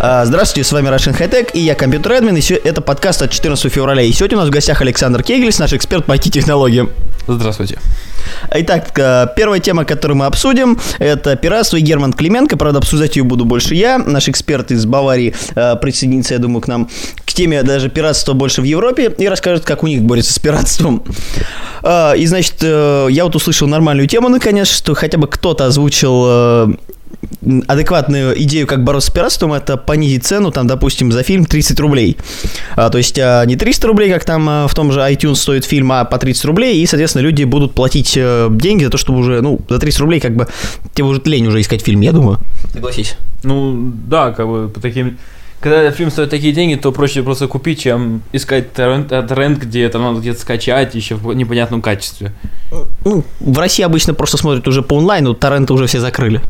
А, Здравствуйте, с вами Russian High Tech, и я компьютер админ, и это подкаст от 14 февраля. И сегодня у нас в гостях Александр Кегельс, наш эксперт по IT-технологиям. Здравствуйте. Итак, э, первая тема, которую мы обсудим, это пиратство и Герман Клименко. Правда, обсуждать ее буду больше я. Наш эксперт из Баварии э, присоединится, я думаю, к нам к теме даже пиратства больше в Европе и расскажет, как у них борется с пиратством. И, значит, э, я вот услышал нормальную тему, наконец, что хотя бы кто-то озвучил э, адекватную идею, как бороться с пиратством, это понизить цену, там, допустим, за фильм 30 рублей. А, то есть а, не 300 рублей, как там а, в том же iTunes стоит фильм, а по 30 рублей, и, соответственно, люди будут платить э, деньги за то, чтобы уже, ну, за 30 рублей, как бы, тебе уже лень уже искать фильм, я думаю. Согласись. Ну, да, как бы по таким... Когда фильм стоит такие деньги, то проще просто купить, чем искать торрент, э, торрент, где это надо где-то скачать, еще в непонятном качестве. Ну, в России обычно просто смотрят уже по онлайну, торренты уже все закрыли.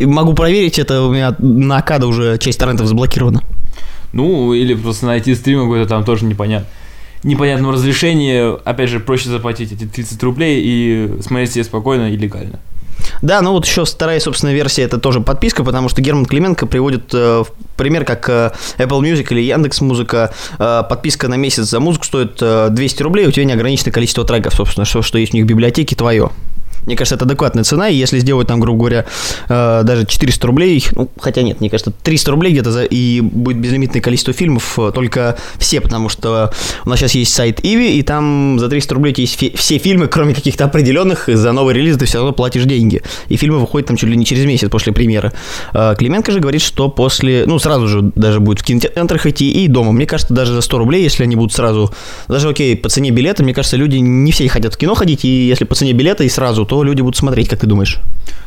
Могу проверить, это у меня на Акада уже часть торрентов заблокирована. Ну, или просто найти стрим какой-то там тоже непонятно. Непонятном разрешении, опять же, проще заплатить эти 30 рублей и смотреть себе спокойно и легально. Да, ну вот еще вторая, собственно, версия это тоже подписка, потому что Герман Клименко приводит э, в пример, как э, Apple Music или Яндекс Музыка. Э, подписка на месяц за музыку стоит э, 200 рублей, у тебя неограниченное количество треков, собственно, что, что есть у них в библиотеке, твое. Мне кажется, это адекватная цена, и если сделать там, грубо говоря, э, даже 400 рублей, ну, хотя нет, мне кажется, 300 рублей где-то, за, и будет безлимитное количество фильмов, э, только все, потому что у нас сейчас есть сайт Иви, и там за 300 рублей есть фи- все фильмы, кроме каких-то определенных, за новый релиз ты все равно платишь деньги. И фильмы выходят там чуть ли не через месяц после премьеры. Э, Клименко же говорит, что после, ну, сразу же даже будет в кинотеатрах идти и дома. Мне кажется, даже за 100 рублей, если они будут сразу, даже окей, по цене билета, мне кажется, люди не все хотят в кино ходить, и если по цене билета и сразу, то люди будут смотреть, как ты думаешь?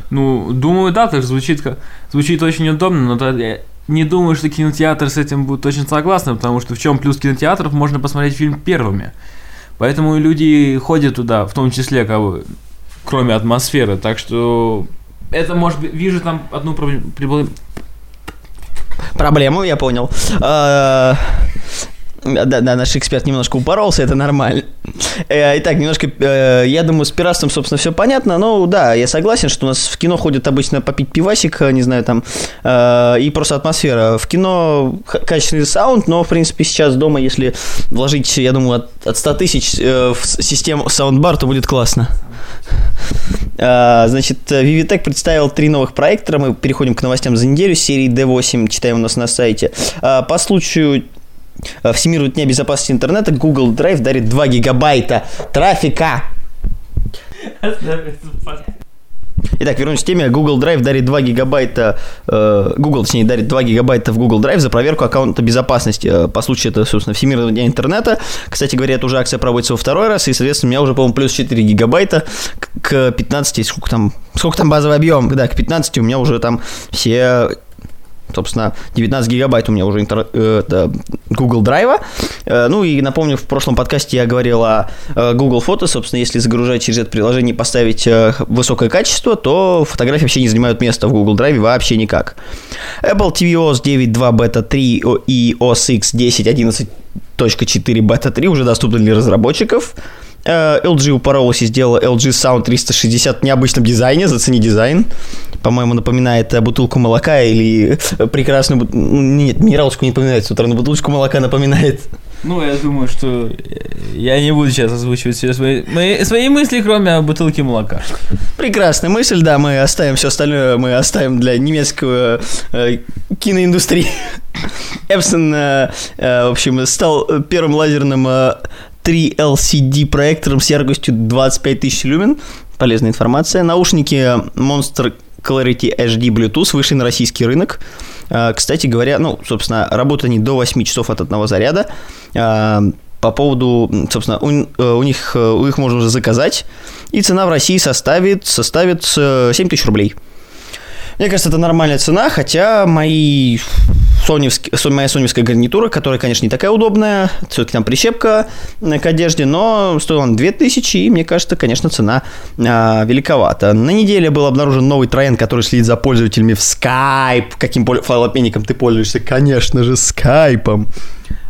Ну, думаю, да, так звучит, как- звучит очень удобно, но да, я не думаю, что кинотеатр с этим будет очень согласны, потому что в чем плюс кинотеатров, можно посмотреть фильм первыми. Поэтому люди ходят туда, в том числе, как бы, кроме атмосферы, так что это может быть, вижу там одну проблему, Проблему, я понял. Да, да, наш эксперт немножко упоролся, это нормально. Э, Итак, немножко, э, я думаю, с пиратством, собственно, все понятно. Но да, я согласен, что у нас в кино ходят обычно попить пивасик, э, не знаю, там, и просто атмосфера. В кино качественный саунд, но, в принципе, сейчас дома, если вложить, я думаю, от, от 100 тысяч в систему саундбар, то будет классно. Значит, Vivitech представил три новых проектора. Мы переходим к новостям за неделю. Серии D8 читаем у нас на сайте. По случаю Всемирного дня безопасности интернета Google Drive дарит 2 гигабайта трафика. Итак, вернемся к теме. Google Drive дарит 2 гигабайта, э, Google, точнее, дарит 2 гигабайта в Google Drive за проверку аккаунта безопасности. Э, По случаю это, собственно, Всемирного дня интернета. Кстати говоря, эта уже акция проводится во второй раз, и, соответственно, у меня уже, по-моему, плюс 4 гигабайта к- к 15, сколько там, сколько там базовый объем? Да, к 15 у меня уже там все собственно, 19 гигабайт у меня уже интер- э, Google Драйва. Э, Ну и напомню, в прошлом подкасте я говорил о э, Google Фото. Собственно, если загружать через это приложение и поставить высокое качество, то фотографии вообще не занимают места в Google Драйве вообще никак. Apple tvOS 9.2 Beta 3 и OS X 10.11.4 Beta 3 уже доступны для разработчиков. Э, LG упоролась и сделала LG Sound 360 в необычном дизайне, зацени дизайн. По-моему, напоминает э, бутылку молока или э, прекрасную... бут- Нет, минералочку не напоминает с утра, но бутылочку молока напоминает. Ну, я думаю, что я не буду сейчас озвучивать все свои, мои- свои мысли, кроме бутылки молока. Прекрасная мысль, да, мы оставим все остальное, мы оставим для немецкого э, киноиндустрии. Эпсон, э, э, в общем, стал первым лазерным э, 3 LCD проектором с яркостью 25 тысяч люмен. Полезная информация. Наушники Monster Clarity HD Bluetooth вышли на российский рынок. Э, Кстати говоря, ну, собственно, работают они до 8 часов от одного заряда. Э, По поводу, собственно, у, э, у них э, у их можно уже заказать, и цена в России составит, составит э, 7 тысяч рублей. Мне кажется, это нормальная цена, хотя мои соневск- со- моя соневская гарнитура, которая, конечно, не такая удобная, все-таки там прищепка э, к одежде, но стоила она 2000, и мне кажется, конечно, цена а, великовата. На неделе был обнаружен новый тренд, который следит за пользователями в Skype. Каким файлообменником ты пользуешься? Конечно же, скайпом.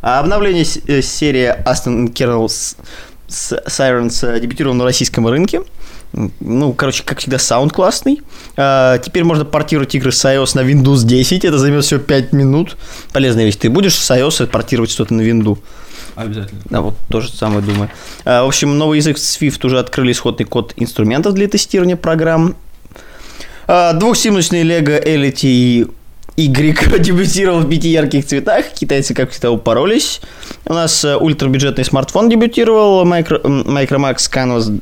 А обновление э, серии Aston Kernel Sirens э, дебютировало на российском рынке. Ну, короче, как всегда, саунд классный. А, теперь можно портировать игры с iOS на Windows 10. Это займет всего 5 минут. Полезная вещь. Ты будешь с iOS портировать что-то на Windows? Обязательно. Да, вот то же самое думаю. А, в общем, новый язык Swift уже открыли исходный код инструментов для тестирования программ. А, двухсимочный Lego Elite и Y дебютировал в пяти ярких цветах. Китайцы, как всегда, упоролись. У нас э, ультрабюджетный смартфон дебютировал. Micro, Micromax Canvas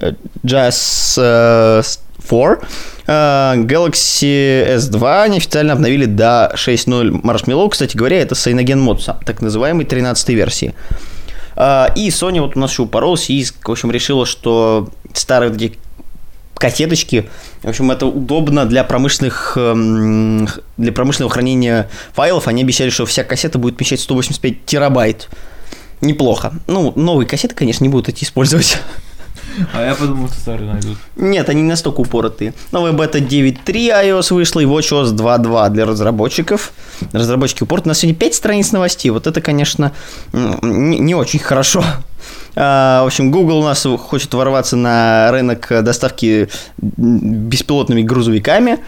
э, Jazz э, 4. Э, Galaxy S2 они официально обновили до 6.0 Marshmallow. Кстати говоря, это Cyanogen мод, так называемой 13 версии. А, И Sony вот у нас еще упоролась и, в общем, решила, что старые эти кассеточки, в общем, это удобно для промышленных эм, для промышленного хранения файлов. Они обещали, что вся кассета будет вмещать 185 терабайт. Неплохо. Ну, новые кассеты, конечно, не будут эти использовать. А я подумал, что старые найдут. Нет, они не настолько упоротые. Новая бета 9.3 iOS вышла и WatchOS 2.2 для разработчиков. Разработчики упорт. У нас сегодня 5 страниц новостей. Вот это, конечно, не, очень хорошо. А, в общем, Google у нас хочет ворваться на рынок доставки беспилотными грузовиками.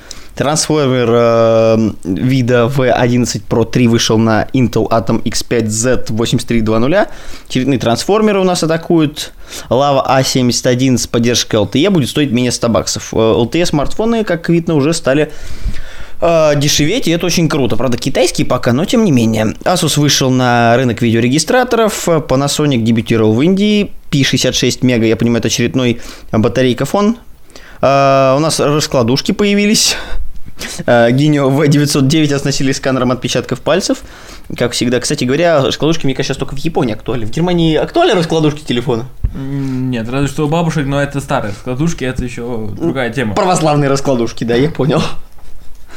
Трансформер э, вида V11 Pro 3 вышел на Intel Atom X5 Z8320. Очередные трансформеры у нас атакуют. Lava A71 с поддержкой LTE будет стоить менее 100 баксов. Э, LTE смартфоны, как видно, уже стали э, дешеветь, и это очень круто. Правда, китайские пока, но тем не менее. Asus вышел на рынок видеорегистраторов, э, Panasonic дебютировал в Индии, P66 мега, я понимаю, это очередной батарейка фон. Э, у нас раскладушки появились. Э, Гинio V909 оснастили сканером отпечатков пальцев. Как всегда, кстати говоря, раскладушки, мне кажется, только в Японии актуальны. В Германии актуальны раскладушки телефона? Нет, разве что у бабушек, но это старые складушки, это еще другая тема. Православные раскладушки, да, я понял.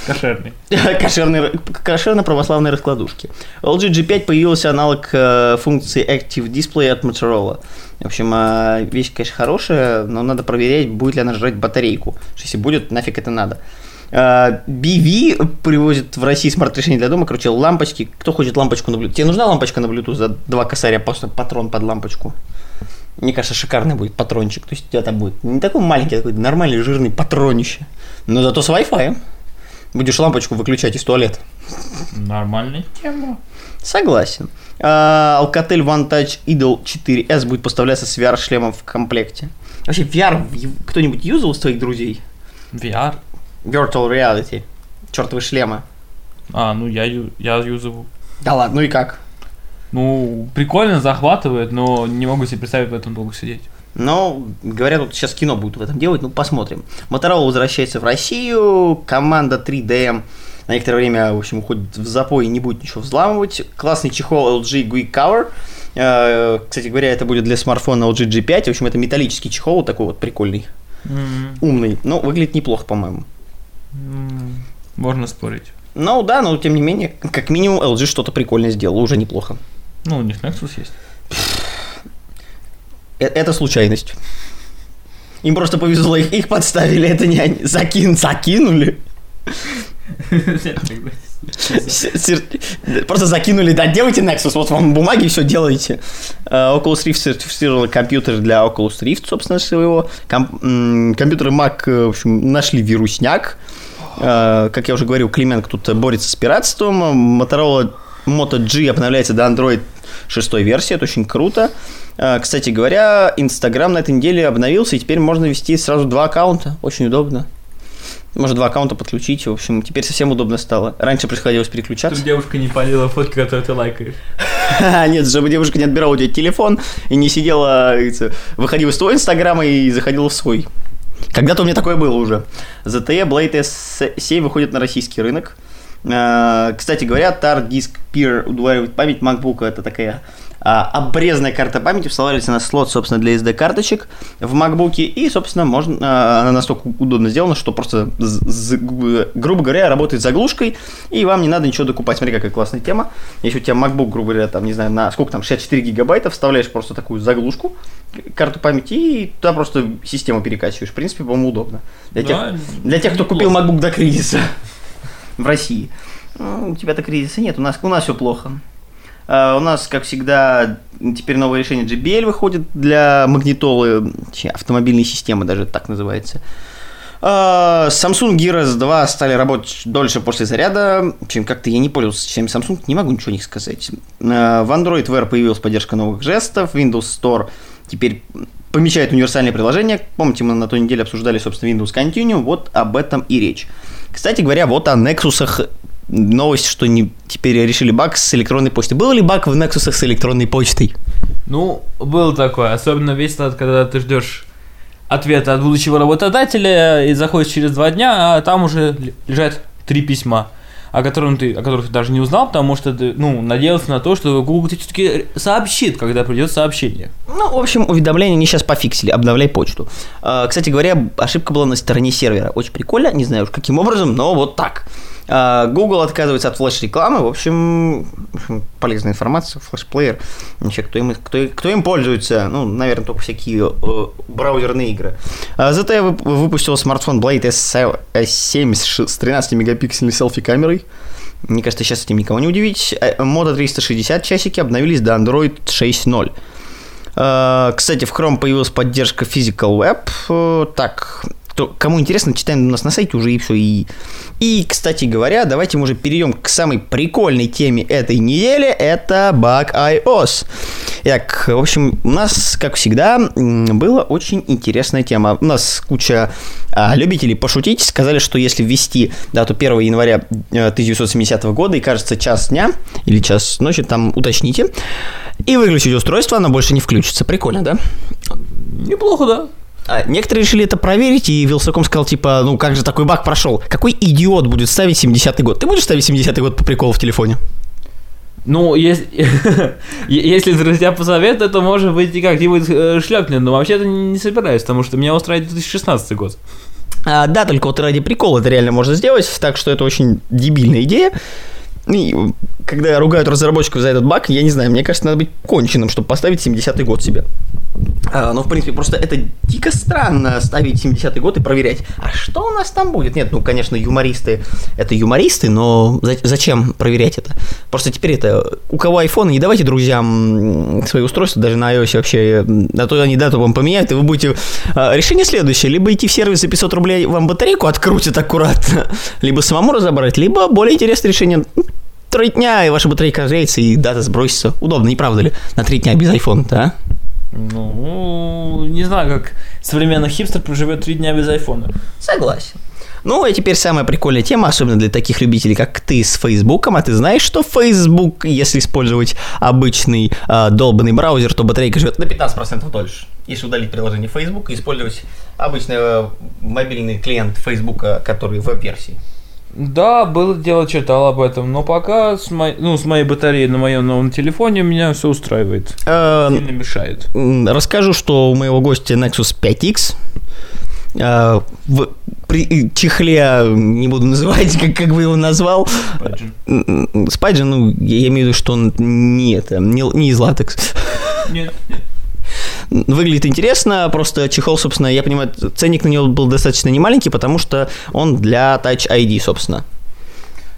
Кошерный. Кошерные, кошерно-православные раскладушки. LG G5 появился аналог э, функции Active Display от Motorola. В общем, э, вещь, конечно, хорошая, но надо проверять, будет ли она жрать батарейку. Если будет, нафиг это надо. Э, BV привозит в России смарт-решение для дома. Короче, лампочки. Кто хочет лампочку на Bluetooth? Тебе нужна лампочка на Bluetooth за два косаря, просто патрон под лампочку? Мне кажется, шикарный будет патрончик. То есть у тебя там будет не такой маленький, а такой нормальный жирный патронище. Но зато с Wi-Fi. Будешь лампочку выключать из туалета. Нормальная тема. Согласен. А, Alcatel One Touch Idol 4S будет поставляться с VR-шлемом в комплекте. Вообще, VR кто-нибудь юзал из твоих друзей? VR. Virtual Reality. Чертовы шлемы. А, ну я, я юзаю. Да ладно, ну и как? Ну, прикольно, захватывает, но не могу себе представить в этом долго сидеть. Но, говорят, вот сейчас кино будут в этом делать, ну посмотрим. Motorola возвращается в Россию, команда 3DM на некоторое время, в общем, уходит в запой и не будет ничего взламывать. Классный чехол LG Gui Cover. Кстати говоря, это будет для смартфона LG G5. В общем, это металлический чехол, такой вот прикольный, М, умный. Но выглядит неплохо, по-моему. Можно спорить. Ну да, но тем не менее, как минимум LG что-то прикольное сделал, уже неплохо. Ну, у них Nexus есть. Э- Это случайность. Им просто повезло, их, их подставили, это не они. Закин, закинули. Просто закинули, да, делайте Nexus, вот вам бумаги, все делайте. Э, Oculus Rift сертифицировал компьютер для Oculus Rift, собственно, своего. Компьютеры Mac, э, в общем, нашли вирусняк. Э, Как я уже говорил, Клименко тут борется с пиратством. Motorola Moto G обновляется до Android 6 версии, это очень круто. Э, Кстати говоря, Instagram на этой неделе обновился, и теперь можно вести сразу два аккаунта, очень удобно. Можно два аккаунта подключить, в общем, теперь совсем удобно стало. Раньше приходилось переключаться. Чтобы девушка не полила фотки, которые ты лайкаешь. Нет, чтобы девушка не отбирала у тебя телефон и не сидела, выходила из твоего инстаграма и заходила в свой. Когда-то у меня такое было уже. ZTE Blade S7 выходит на российский рынок. Э, Кстати говоря, Tar Disk Peer удваивает память MacBook. Это такая а, обрезанная карта памяти вставляется на слот, собственно, для SD-карточек в MacBook, и, собственно, можно, а, она настолько удобно сделана, что просто, грубо говоря, работает заглушкой, и вам не надо ничего докупать. Смотри, какая классная тема. Если у тебя MacBook, грубо говоря, там, не знаю, на сколько там, 64 гигабайта, вставляешь просто такую заглушку, карту памяти, и туда просто систему перекачиваешь. В принципе, по-моему, удобно. Для, тех, Да, для тех, кто купил. MacBook до кризиса в России. Ну, у тебя-то кризиса нет, у нас, у нас все плохо. А, у нас, как всегда, теперь новое решение JBL выходит для магнитолы, автомобильной системы даже так называется. А, Samsung Gear S2 стали работать дольше после заряда, чем как-то я не пользовался системой Samsung, не могу ничего них сказать. А, В Android Wear появилась поддержка новых жестов, Windows Store теперь помечает универсальное приложение. Помните, мы на той неделе обсуждали, собственно, Windows Continuum, вот об этом и речь. Кстати говоря, вот о Nexus новость, что не, теперь решили баг с электронной почтой. Был ли баг в Nexus с электронной почтой? Ну, был такое. Особенно весь тот, когда ты ждешь ответа от будущего работодателя и заходишь через два дня, а там уже лежат три письма, о, котором ты, о которых ты даже не узнал, потому что ты, ну, надеялся на то, что Google тебе все-таки сообщит, когда придет сообщение. Ну, в общем, уведомления они сейчас пофиксили, обновляй почту. А, Кстати говоря, ошибка была на стороне сервера. Очень прикольно, не знаю уж каким образом, но вот так. А, Google отказывается от флеш-рекламы, в общем, полезная информация, флеш-плеер. Вообще, кто им, кто, кто им пользуется? Ну, наверное, только всякие э, браузерные игры. А, ZTE вып- выпустил смартфон Blade S7 S7 с ш- с 13-мегапиксельной селфи-камерой. Мне кажется, сейчас этим никого не удивить. Э, Moto 360 часики обновились до Android 6.0. Э, Кстати, в Chrome появилась поддержка Physical Web. Э, Так, кто, кому интересно, читаем у нас на сайте уже и все. И, и, кстати говоря, давайте мы уже перейдем к самой прикольной теме этой недели. Это баг iOS. Итак, в общем, у нас, как всегда, была очень интересная тема. У нас куча а, любителей пошутить сказали, что если ввести дату 1 января э, 1970 года и, кажется, час дня или час ночи, там уточните, и выключить устройство, оно больше не включится. Прикольно, да? Неплохо, да? А, некоторые решили это проверить, и Вилсаком сказал, типа, ну как же такой баг прошел? Какой идиот будет ставить 70-й год? Ты будешь ставить 70-й год по приколу в телефоне? Ну, если, если друзья посоветуют, то может быть и как-нибудь э, шлепнет, но вообще-то не собираюсь, потому что меня устраивает 2016 год. А, да, только вот ради прикола это реально можно сделать, так что это очень дебильная идея. И когда ругают разработчиков за этот баг, я не знаю, мне кажется, надо быть конченым, чтобы поставить 70-й год себе. А, ну, в принципе, просто это дико странно ставить 70-й год и проверять, а что у нас там будет? Нет, ну, конечно, юмористы, это юмористы, но за- зачем проверять это? Просто теперь это, у кого iPhone, не давайте друзьям свои устройства, даже на iOS вообще, а то они дату вам поменяют, и вы будете... а, решение следующее, либо идти в сервис за 500 рублей, вам батарейку открутят аккуратно, либо самому разобрать, либо более интересное решение, три дня, и ваша батарейка разреется, и дата сбросится. Удобно, не правда ли? На три дня без iPhone, да? Ну, не знаю, как современный хипстер проживет три дня без айфона. Согласен. Ну, и теперь самая прикольная тема, особенно для таких любителей, как ты с Фейсбуком. А ты знаешь, что Facebook, если использовать обычный э, долбанный браузер, то батарейка живет на 15% дольше. Если удалить приложение Facebook и использовать обычный э, мобильный клиент Facebook, который в веб-версии. Да, было дело, читал об этом, но пока с, моей, ну, с моей батареей на моем новом телефоне меня все устраивает. Э, Сильно мешает. Расскажу, что у моего гостя Nexus 5X э, в при чехле, не буду называть, как, как бы его назвал, м, Спайджин, ну, я имею в виду, что он не, это, не, не из латекс. Нет, Выглядит интересно, просто чехол, собственно, я понимаю, ценник на него был достаточно немаленький, потому что он для Touch ID, собственно.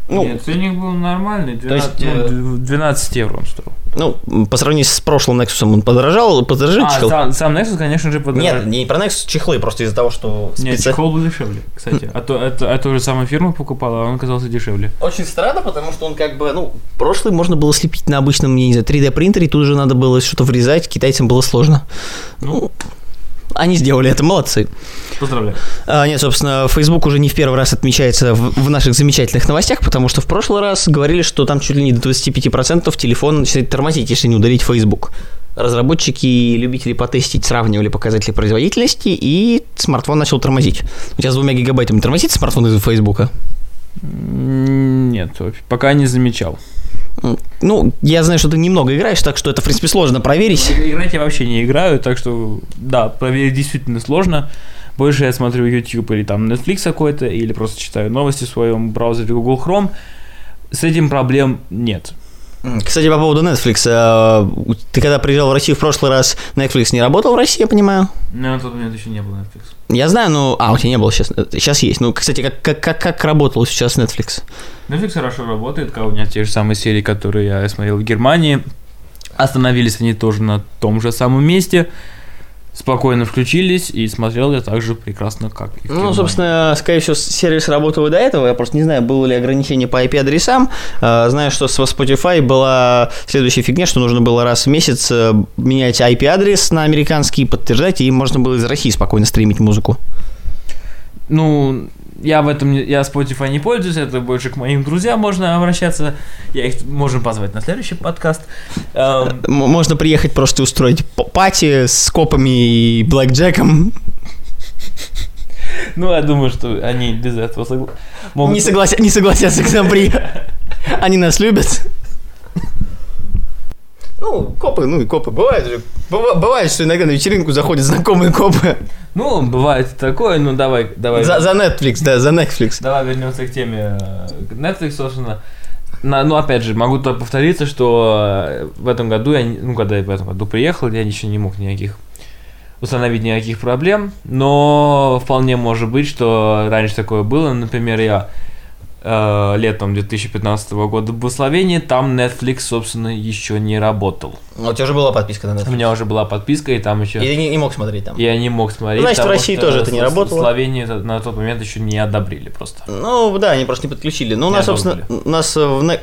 Ну, Нет, ценник был нормальный, 12, есть, э, ну, 12 евро он стоил. ну, по сравнению с прошлым Nexus он подорожал, подорожал А, чехол. сам, сам Nexus, конечно же, подорожал. Нет, не про Nexus, чехлы, просто из-за того, что Нет, специ- чехол был дешевле, кстати. А то, это, эту же самую фирму покупала, а он оказался дешевле. Очень странно, потому что он как бы, ну, прошлый можно было слепить на обычном, я не знаю, 3D принтере, тут же надо было что-то врезать, китайцам было сложно. Ну, они сделали это, молодцы. Поздравляю. А, нет, собственно, Facebook уже не в первый раз отмечается в, в наших замечательных новостях, потому что в прошлый раз говорили, что там чуть ли не до 25% телефон начинает тормозить, если не удалить Facebook. Разработчики и любители потестить сравнивали показатели производительности, и смартфон начал тормозить. У тебя с двумя гигабайтами тормозит смартфон из Фейсбука? Нет, пока не замечал. Ну, я знаю, что ты немного играешь, так что это, в принципе, сложно проверить. Играть я вообще не играю, так что, да, проверить действительно сложно. Больше я смотрю YouTube или там Netflix какой-то, или просто читаю новости в своем браузере Google Chrome. С этим проблем нет. Кстати, по поводу Netflix. э, Ты когда приезжал в Россию в прошлый раз, Netflix не работал в России, я понимаю? Но на тот момент еще не было Netflix. Я знаю, ну... А, у тебя не было сейчас. Сейчас есть. Ну, кстати, как, как, как, как работал сейчас Netflix? Netflix хорошо работает, как у меня те же самые серии, которые я смотрел в Германии. Остановились они тоже на том же самом месте. Спокойно включились и смотрел я так же прекрасно, как и Ну, собственно, скорее всего, сервис работал и до этого. Я просто не знаю, было ли ограничение по IP-адресам. Э, Знаю, что с Spotify была следующая фигня, что нужно было раз в месяц э, менять IP-адрес на американский, подтверждать, и можно было из России спокойно стримить музыку. Ну, я в этом, я Spotify не пользуюсь, это больше к моим друзьям можно обращаться. Я их можем позвать на следующий подкаст. Эм, Можно приехать просто устроить пати с копами и блэкджеком. ну, я думаю, что они без этого согла- могут... Не, соглася- не согласятся к нам приехать. Они нас любят. Ну, копы, ну и копы. Бывает же. Быва- Бывает, что иногда на вечеринку заходят знакомые копы. Ну, бывает такое, ну, давай, давай. За, за Netflix, да, за Netflix. Давай вернемся к теме э, Netflix, собственно. На- ну, опять же, могу только повториться, что э, в этом году, я, ну, когда я в этом году приехал, я еще не мог никаких установить никаких проблем, но вполне может быть, что раньше такое было. Например, я летом 2015 года в Словении, там Netflix, собственно, еще не работал. Ну, У тебя уже была подписка на У Netflix. меня уже была подписка, и там еще... И ты не, не мог смотреть там. Я не мог смотреть. Значит, в России тоже это не в- в работало. Словении на тот момент еще не одобрили просто. Ну, да, они просто не подключили. Ну, у Не нас, собственно, у нас,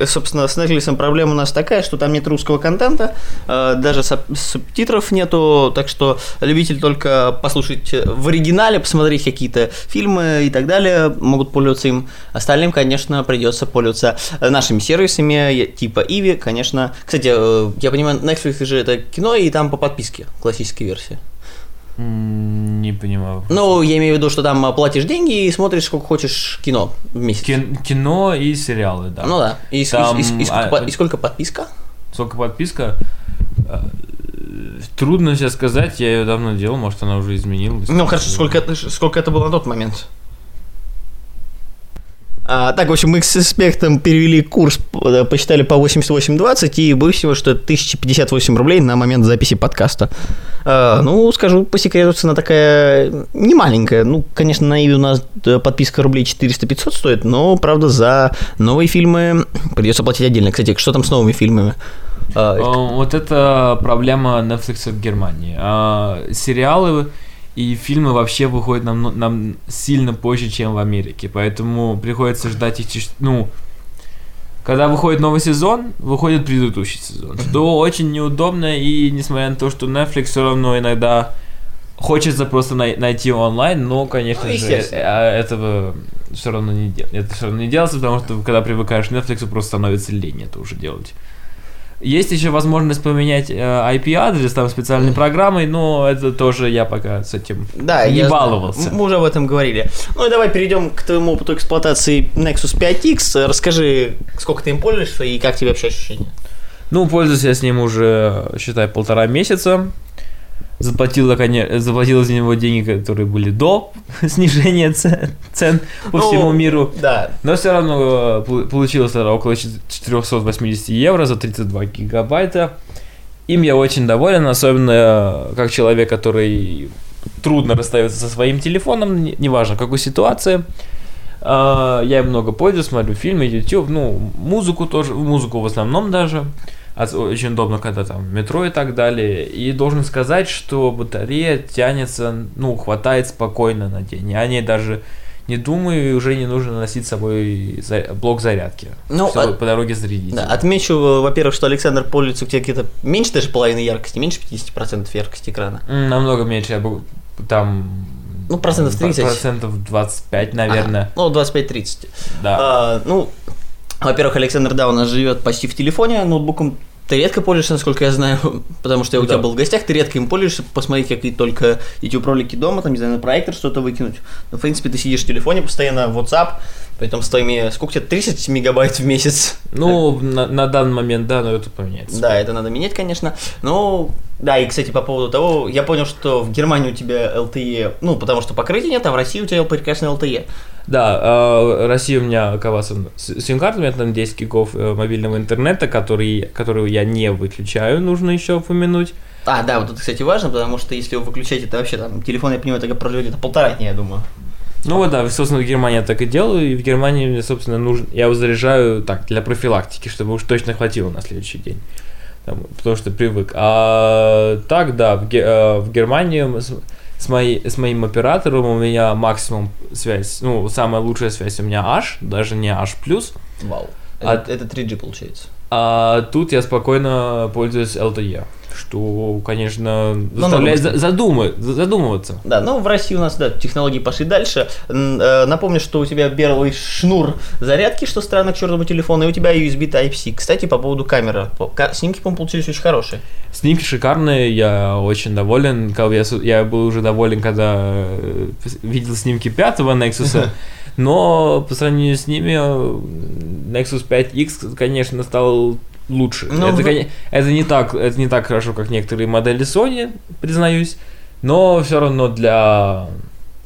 собственно, с Netflix проблема у нас такая, что там нет русского контента, э, даже суб- субтитров нету, так что любитель только послушать э, в оригинале, посмотреть какие-то фильмы и так далее, могут пользоваться им. Остальным, конечно, придется пользоваться нашими сервисами, типа Иви, конечно. Кстати, э, я понимаю, Netflix же это кино, и там по подписке, классической версии. Не понимаю. Ну, я имею в виду, что там э, платишь деньги и смотришь сколько хочешь кино в месяц. Кин- кино и сериалы, да. Ну да. И, Там, и с- и сколько, а, по- и сколько подписка? Сколько подписка? Э, Трудно сейчас сказать, я ее давно делал, может она уже изменилась. Ну хорошо, сколько это, сколько это было на тот момент? А, так, в общем, мы с экспертом перевели курс, э, посчитали по 88.20 и выяснилось, что это 1058 рублей на момент записи подкаста. А, ну, скажу по секрету, цена такая не маленькая. Ну, конечно, на Иви у нас э, подписка рублей 400-500 стоит, но, правда, за новые фильмы придется платить отдельно. Кстати, что там с новыми фильмами? А, Э, Вот это проблема Netflix в Германии. А, Сериалы и фильмы вообще выходят нам, нам сильно позже, чем в Америке. Поэтому приходится ждать их, ну, когда выходит новый сезон, выходит предыдущий сезон. Что очень неудобно, и несмотря на то, что Netflix все равно иногда хочется просто най- найти онлайн, но, конечно Ну, же, э, а этого все равно не делается. Это все равно не делается, потому что когда привыкаешь к Netflix, просто становится лень это уже делать. Есть еще возможность поменять э, IP-адрес там специальной программой, но это тоже я пока с этим Да, не я знаю. баловался. М- Мы уже об этом говорили. Ну и давай перейдем к твоему опыту эксплуатации Nexus 5X. Расскажи, сколько ты им пользуешься и как тебе вообще ощущения? Ну, пользуюсь я с ним уже, считай, полтора месяца. Заплатил, я, коне- заплатил за него деньги, которые были до снижения цен, цен по Ну, всему миру. Да. Но все равно э, пол- получилось тогда около чет- 480 евро за 32 гигабайта. Им я очень доволен, особенно э, как человек, который трудно расстается со своим телефоном, не- неважно в какой ситуации. А, Я им много пользуюсь, смотрю фильмы, YouTube, ну, музыку тоже, музыку в основном даже. Очень удобно, когда там метро и так далее. И должен сказать, что батарея тянется, ну, хватает спокойно на день. Я о ней даже не думаю, и уже не нужно носить с собой за- блок зарядки, Ну, чтобы а- по дороге зарядить. Да, отмечу, во-первых, что Александр пользуется у тебя где-то меньше даже половины яркости, меньше 50% яркости экрана. Намного меньше, я бы там... Ну, процентов 30. Процентов 25, наверное. Ага, ну, 25-30. Да. А, ну, во-первых, Александр, да, у нас живет почти в телефоне, ноутбуком Ты редко пользуешься, насколько я знаю, потому что я у Да. тебя был в гостях, ты редко им пользуешься, посмотреть какие только YouTube-ролики дома, там, не знаю, на проектор что-то выкинуть. Но, в принципе, ты сидишь в телефоне постоянно, WhatsApp, поэтому с твоими, сколько у тебя, 30 мегабайт в месяц? Ну, на, на данный момент, да, но это поменяется. Да, это надо менять, конечно. Ну, да, и, кстати, по поводу того, я понял, что в Германии у тебя LTE, ну, потому что покрытия нет, а в России у тебя прекрасный LTE. Да, э, Россия у меня оказывается с- сим-карта, у меня там 10 гигов э, мобильного интернета, который, которую я не выключаю, нужно еще упомянуть. А, да, вот это, кстати, важно, потому что если вы выключаете, это вообще там телефон, я понимаю, так проживет где-то полтора дня, я думаю. Ну вот, да, собственно, в Германии я так и делаю, и в Германии мне, собственно, нужно, я его заряжаю так, для профилактики, чтобы уж точно хватило на следующий день. Там, потому что привык. А так, да, в, э, в Германии с, моей, с моим оператором у меня максимум связь, ну, самая лучшая связь у меня H, даже не H+, Вау. А- Это, это 3G получается. а тут я спокойно пользуюсь LTE, что, конечно, Ну, заставляет ну, за- задумы- задумываться. Да, ну в России у нас, да, технологии пошли дальше. Э, Напомню, что у тебя белый шнур зарядки, что странно к чертову телефону, и у тебя USB Type-C. Кстати, по поводу камеры. Снимки, по-моему, получились очень хорошие. Снимки шикарные, я очень доволен. Я, я был уже доволен, когда э, видел снимки пятого Nexus, но по сравнению с ними э, Nexus 5X, конечно, стал лучше. Ну, это, вы- это не так, это не так хорошо, как некоторые модели Sony, признаюсь, но все равно для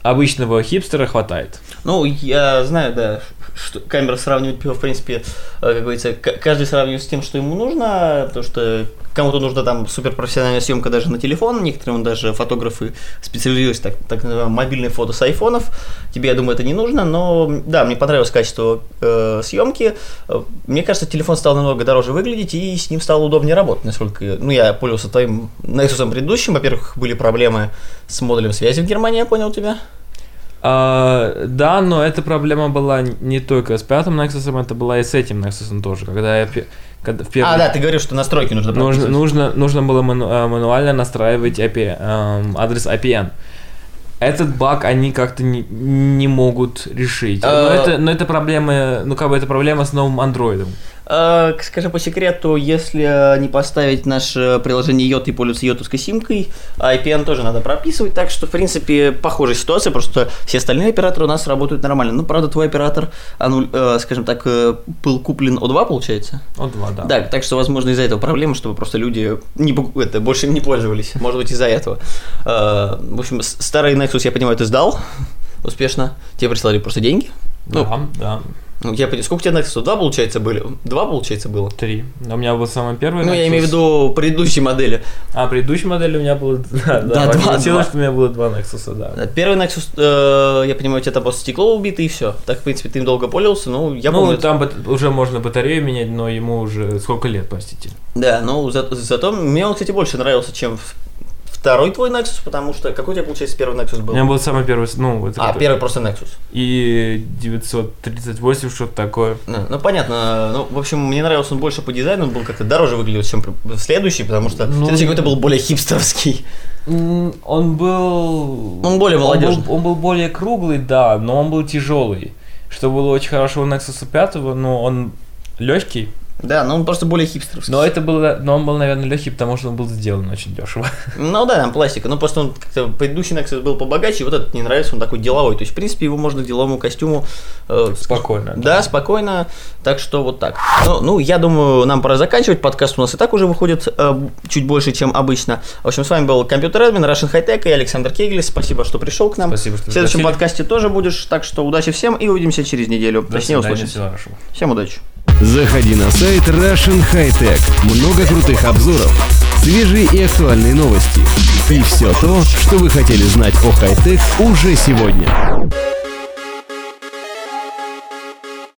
обычного хипстера хватает. Ну, я знаю, да, что камера сравнивать, в принципе, э, как говорится, каждый сравнивает с тем, что ему нужно, потому что кому-то нужна там суперпрофессиональная съемка даже на телефон, некоторым даже фотографы специализируются так, так называемое мобильное фото с айфонов. Тебе, я думаю, это не нужно, но да, мне понравилось качество э, съемки. Э, Мне кажется, телефон стал намного дороже выглядеть, и с ним стало удобнее работать, насколько... Ну, я пользовался твоим Nexus предыдущим, во-первых, были проблемы с модулем связи в Германии, я понял тебя. А, да, но эта проблема была не только с пятым Nexus, это была и с этим Nexus тоже. Когда я когда в первый... А, да, ты говорил, что настройки нужно нужно, нужно, нужно было ману- а, мануально настраивать IP, эм, адрес IPN. Этот баг они как-то не, не могут решить. Но А- это, но это проблема, ну как бы это проблема с новым андроидом. Э, Скажем по секрету, если не поставить наше приложение йод и пользоваться йотовской симкой, IPN тоже надо прописывать, так что, в принципе, похожая ситуация, просто все остальные операторы у нас работают нормально. Ну, правда, твой оператор, э, скажем так, э, был куплен O2, получается? Вот два, да. Да, так что, возможно, из-за этого проблема, чтобы просто люди не, это, больше им не пользовались. Может быть, из-за этого. Э, В общем, старый Nexus, я понимаю, ты сдал успешно. Тебе прислали просто деньги. Ну, да, да. Ну, я понимаю, сколько у тебя Nexus? Два, получается, были? Два, получается, было? Три. У меня был самый первый. Ну, я имею в виду предыдущей модели. А, предыдущей модели у меня было... Да, Да, два, получилось, что у меня было два Nexus, да. Первый Nexus, э, я понимаю, у тебя там просто стекло убито и все. Так, в принципе, ты им долго пользовался, ну, я ну, помню. там бат- уже можно батарею менять, но ему уже сколько лет, простите. Да, ну, за- зато мне он, кстати, больше нравился, чем второй твой Nexus, потому что какой у тебя, получается, первый Nexus У был? меня был самый первый, ну, вот А, который- первый просто Nexus. И 938, что-то такое. Ну, ну, понятно. Ну, в общем, мне нравился он больше по дизайну, он был как-то дороже выглядел, чем следующий, потому что Ну, следующий какой-то был более хипстерский. Он был... Он более молодежный. Он был, он был более круглый, да, но он был тяжелый. Что было очень хорошо у Nexus 5, но он легкий. Да, но он просто более хипстерский. Но это было, но он был, наверное, легкий, потому что он был сделан очень дешево. Ну да, там пластика. Ну просто он как-то предыдущий Nexus был побогаче, вот этот не нравится, он такой деловой. То есть, в принципе, его можно к деловому костюму э, Спокойно. Да, спокойно. Так что вот так. Ну, ну, я думаю, нам пора заканчивать. Подкаст у нас и так уже выходит э, чуть больше, чем обычно. В общем, с вами был компьютер админ, Russian High Tech и Александр Кегель. Спасибо, что пришел к нам. Спасибо, что В следующем подкасте тоже будешь. Так что удачи всем и увидимся через неделю. До Точнее, свидания, услышимся. всего хорошего. Всем удачи. Заходи на сайт Russian High Tech. Много крутых обзоров, свежие и актуальные новости. И все то, что вы хотели знать о хай-тек уже сегодня.